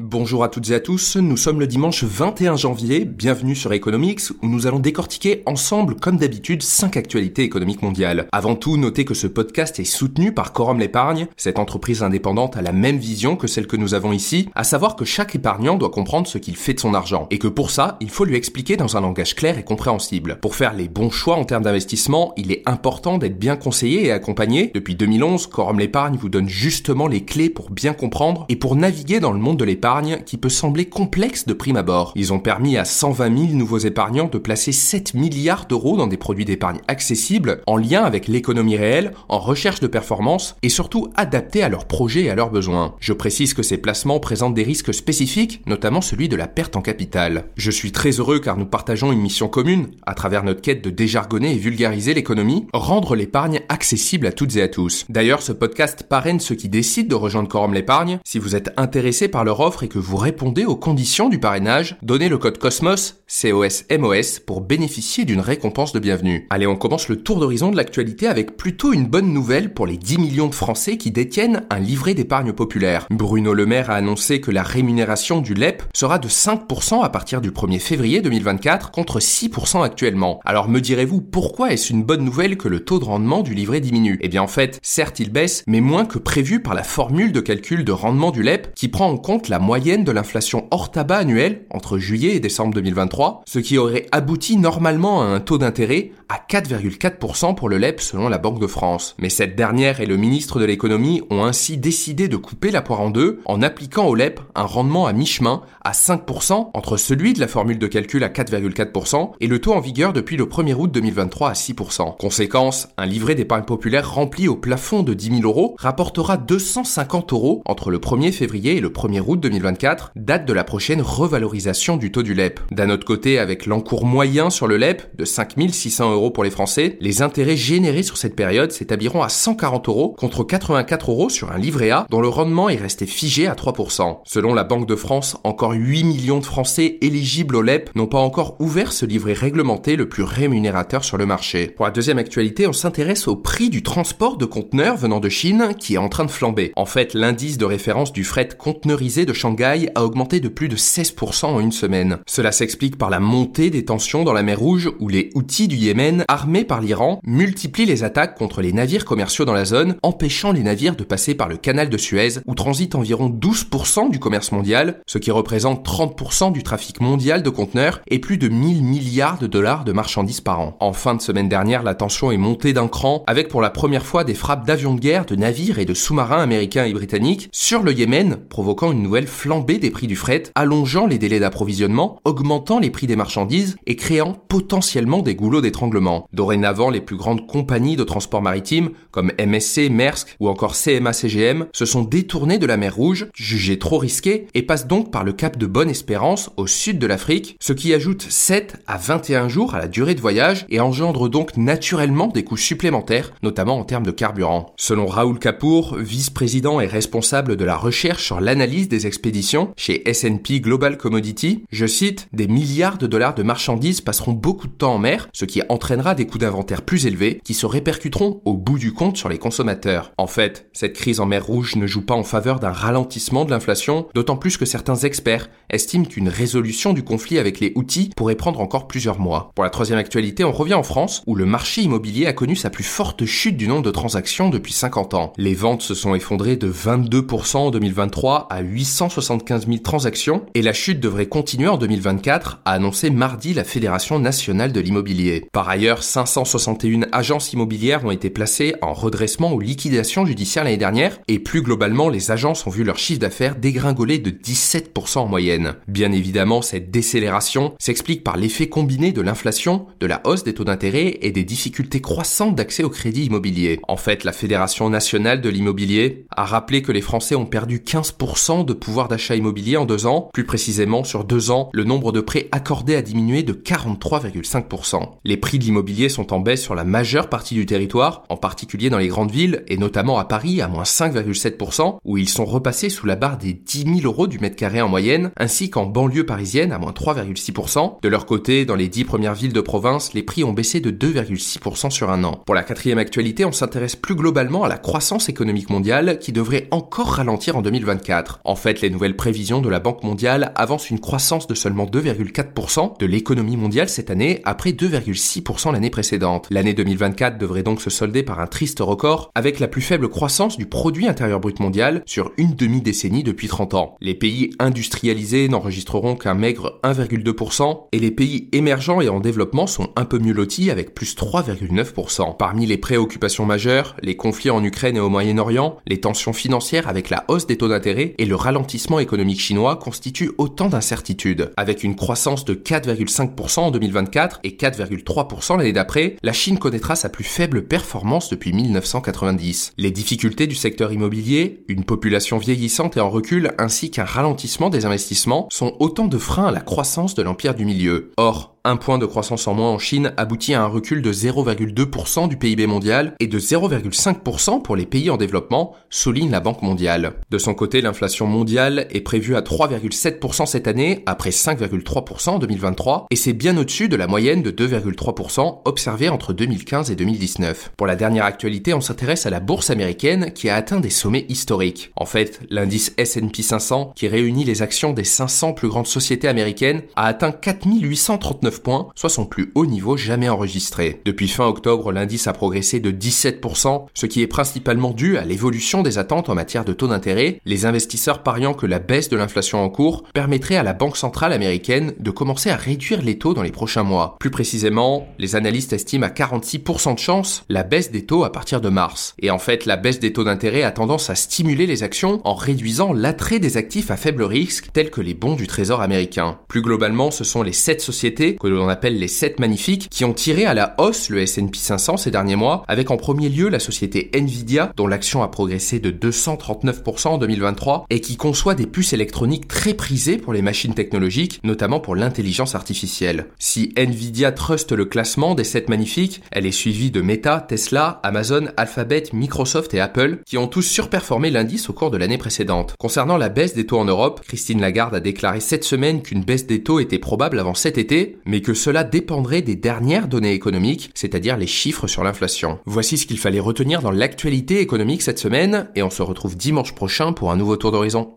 Bonjour à toutes et à tous, nous sommes le dimanche 21 janvier, bienvenue sur Economics où nous allons décortiquer ensemble comme d'habitude 5 actualités économiques mondiales. Avant tout, notez que ce podcast est soutenu par Corum l'épargne, cette entreprise indépendante a la même vision que celle que nous avons ici, à savoir que chaque épargnant doit comprendre ce qu'il fait de son argent, et que pour ça, il faut lui expliquer dans un langage clair et compréhensible. Pour faire les bons choix en termes d'investissement, il est important d'être bien conseillé et accompagné. Depuis 2011, Corum l'épargne vous donne justement les clés pour bien comprendre et pour naviguer dans le monde de l'épargne qui peut sembler complexe de prime abord. Ils ont permis à 120 000 nouveaux épargnants de placer 7 milliards d'euros dans des produits d'épargne accessibles, en lien avec l'économie réelle, en recherche de performance et surtout adaptés à leurs projets et à leurs besoins. Je précise que ces placements présentent des risques spécifiques, notamment celui de la perte en capital. Je suis très heureux car nous partageons une mission commune, à travers notre quête de déjargonner et vulgariser l'économie, rendre l'épargne accessible à toutes et à tous. D'ailleurs, ce podcast parraine ceux qui décident de rejoindre Quorum l'épargne. Si vous êtes intéressé par leur offre, et que vous répondez aux conditions du parrainage, donnez le code COSMOS, COSMOS, pour bénéficier d'une récompense de bienvenue. Allez, on commence le tour d'horizon de l'actualité avec plutôt une bonne nouvelle pour les 10 millions de Français qui détiennent un livret d'épargne populaire. Bruno Le Maire a annoncé que la rémunération du LEP sera de 5% à partir du 1er février 2024 contre 6% actuellement. Alors me direz-vous pourquoi est-ce une bonne nouvelle que le taux de rendement du livret diminue? Eh bien en fait, certes il baisse, mais moins que prévu par la formule de calcul de rendement du LEP qui prend en compte la moyenne de l'inflation hors tabac annuelle entre juillet et décembre 2023, ce qui aurait abouti normalement à un taux d'intérêt à 4,4% pour le LEP selon la Banque de France. Mais cette dernière et le ministre de l'économie ont ainsi décidé de couper la poire en deux en appliquant au LEP un rendement à mi-chemin à 5% entre celui de la formule de calcul à 4,4% et le taux en vigueur depuis le 1er août 2023 à 6%. Conséquence, un livret d'épargne populaire rempli au plafond de 10 000 euros rapportera 250 euros entre le 1er février et le 1er août 2024, date de la prochaine revalorisation du taux du LEP. D'un autre côté, avec l'encours moyen sur le LEP de 5600 euros pour les Français, les intérêts générés sur cette période s'établiront à 140 euros contre 84 euros sur un livret A dont le rendement est resté figé à 3%. Selon la Banque de France, encore 8 millions de Français éligibles au LEP n'ont pas encore ouvert ce livret réglementé le plus rémunérateur sur le marché. Pour la deuxième actualité, on s'intéresse au prix du transport de conteneurs venant de Chine qui est en train de flamber. En fait, l'indice de référence du fret conteneurisé de Shanghai a augmenté de plus de 16% en une semaine. Cela s'explique par la montée des tensions dans la mer Rouge où les outils du Yémen, armés par l'Iran, multiplient les attaques contre les navires commerciaux dans la zone, empêchant les navires de passer par le canal de Suez où transite environ 12% du commerce mondial, ce qui représente 30% du trafic mondial de conteneurs et plus de 1000 milliards de dollars de marchandises par an. En fin de semaine dernière, la tension est montée d'un cran avec pour la première fois des frappes d'avions de guerre, de navires et de sous-marins américains et britanniques sur le Yémen, provoquant une nouvelle flambée des prix du fret, allongeant les délais d'approvisionnement, augmentant les prix des marchandises et créant potentiellement des goulots d'étranglement. Dorénavant, les plus grandes compagnies de transport maritime, comme MSC, Maersk ou encore CMA-CGM, se sont détournées de la mer Rouge, jugées trop risquées, et passent donc par le cap de Bonne-Espérance au sud de l'Afrique, ce qui ajoute 7 à 21 jours à la durée de voyage et engendre donc naturellement des coûts supplémentaires, notamment en termes de carburant. Selon Raoul Kapoor, vice-président et responsable de la recherche sur l'analyse des expéditions chez S&P Global Commodity, je cite, des milliards de dollars de marchandises passeront beaucoup de temps en mer, ce qui entraînera des coûts d'inventaire plus élevés qui se répercuteront au bout du compte sur les consommateurs. En fait, cette crise en mer Rouge ne joue pas en faveur d'un ralentissement de l'inflation, d'autant plus que certains experts estiment qu'une résolution du conflit avec les outils pourrait prendre encore plusieurs mois. Pour la troisième actualité, on revient en France, où le marché immobilier a connu sa plus forte chute du nombre de transactions depuis 50 ans. Les ventes se sont effondrées de 22% en 2023 à 875 000 transactions, et la chute devrait continuer en 2024, a annoncé mardi la Fédération nationale de l'immobilier. Ailleurs, 561 agences immobilières ont été placées en redressement ou liquidation judiciaire l'année dernière, et plus globalement, les agences ont vu leur chiffre d'affaires dégringoler de 17% en moyenne. Bien évidemment, cette décélération s'explique par l'effet combiné de l'inflation, de la hausse des taux d'intérêt et des difficultés croissantes d'accès au crédit immobilier. En fait, la Fédération nationale de l'immobilier a rappelé que les Français ont perdu 15% de pouvoir d'achat immobilier en deux ans. Plus précisément, sur deux ans, le nombre de prêts accordés a diminué de 43,5%. Les prix de de l'immobilier sont en baisse sur la majeure partie du territoire, en particulier dans les grandes villes et notamment à Paris à moins 5,7%, où ils sont repassés sous la barre des 10 000 euros du mètre carré en moyenne, ainsi qu'en banlieue parisienne à moins 3,6%. De leur côté, dans les 10 premières villes de province, les prix ont baissé de 2,6% sur un an. Pour la quatrième actualité, on s'intéresse plus globalement à la croissance économique mondiale qui devrait encore ralentir en 2024. En fait, les nouvelles prévisions de la Banque mondiale avancent une croissance de seulement 2,4% de l'économie mondiale cette année après 2,6% l'année précédente. L'année 2024 devrait donc se solder par un triste record avec la plus faible croissance du produit intérieur brut mondial sur une demi-décennie depuis 30 ans. Les pays industrialisés n'enregistreront qu'un maigre 1,2% et les pays émergents et en développement sont un peu mieux lotis avec plus 3,9%. Parmi les préoccupations majeures, les conflits en Ukraine et au Moyen-Orient, les tensions financières avec la hausse des taux d'intérêt et le ralentissement économique chinois constituent autant d'incertitudes. Avec une croissance de 4,5% en 2024 et 4,3% l'année d'après, la Chine connaîtra sa plus faible performance depuis 1990. Les difficultés du secteur immobilier, une population vieillissante et en recul, ainsi qu'un ralentissement des investissements sont autant de freins à la croissance de l'empire du milieu. Or, un point de croissance en moins en Chine aboutit à un recul de 0,2% du PIB mondial et de 0,5% pour les pays en développement, souligne la Banque mondiale. De son côté, l'inflation mondiale est prévue à 3,7% cette année, après 5,3% en 2023, et c'est bien au-dessus de la moyenne de 2,3% observée entre 2015 et 2019. Pour la dernière actualité, on s'intéresse à la bourse américaine qui a atteint des sommets historiques. En fait, l'indice S&P 500, qui réunit les actions des 500 plus grandes sociétés américaines, a atteint 4839 points, soit son plus haut niveau jamais enregistré. Depuis fin octobre, l'indice a progressé de 17%, ce qui est principalement dû à l'évolution des attentes en matière de taux d'intérêt, les investisseurs pariant que la baisse de l'inflation en cours permettrait à la Banque centrale américaine de commencer à réduire les taux dans les prochains mois. Plus précisément, les analystes estiment à 46% de chance la baisse des taux à partir de mars. Et en fait, la baisse des taux d'intérêt a tendance à stimuler les actions en réduisant l'attrait des actifs à faible risque tels que les bons du trésor américain. Plus globalement, ce sont les 7 sociétés que l'on appelle les 7 magnifiques, qui ont tiré à la hausse le S&P 500 ces derniers mois, avec en premier lieu la société Nvidia, dont l'action a progressé de 239% en 2023, et qui conçoit des puces électroniques très prisées pour les machines technologiques, notamment pour l'intelligence artificielle. Si Nvidia truste le classement des 7 magnifiques, elle est suivie de Meta, Tesla, Amazon, Alphabet, Microsoft et Apple, qui ont tous surperformé l'indice au cours de l'année précédente. Concernant la baisse des taux en Europe, Christine Lagarde a déclaré cette semaine qu'une baisse des taux était probable avant cet été, mais que cela dépendrait des dernières données économiques, c'est-à-dire les chiffres sur l'inflation. Voici ce qu'il fallait retenir dans l'actualité économique cette semaine, et on se retrouve dimanche prochain pour un nouveau tour d'horizon.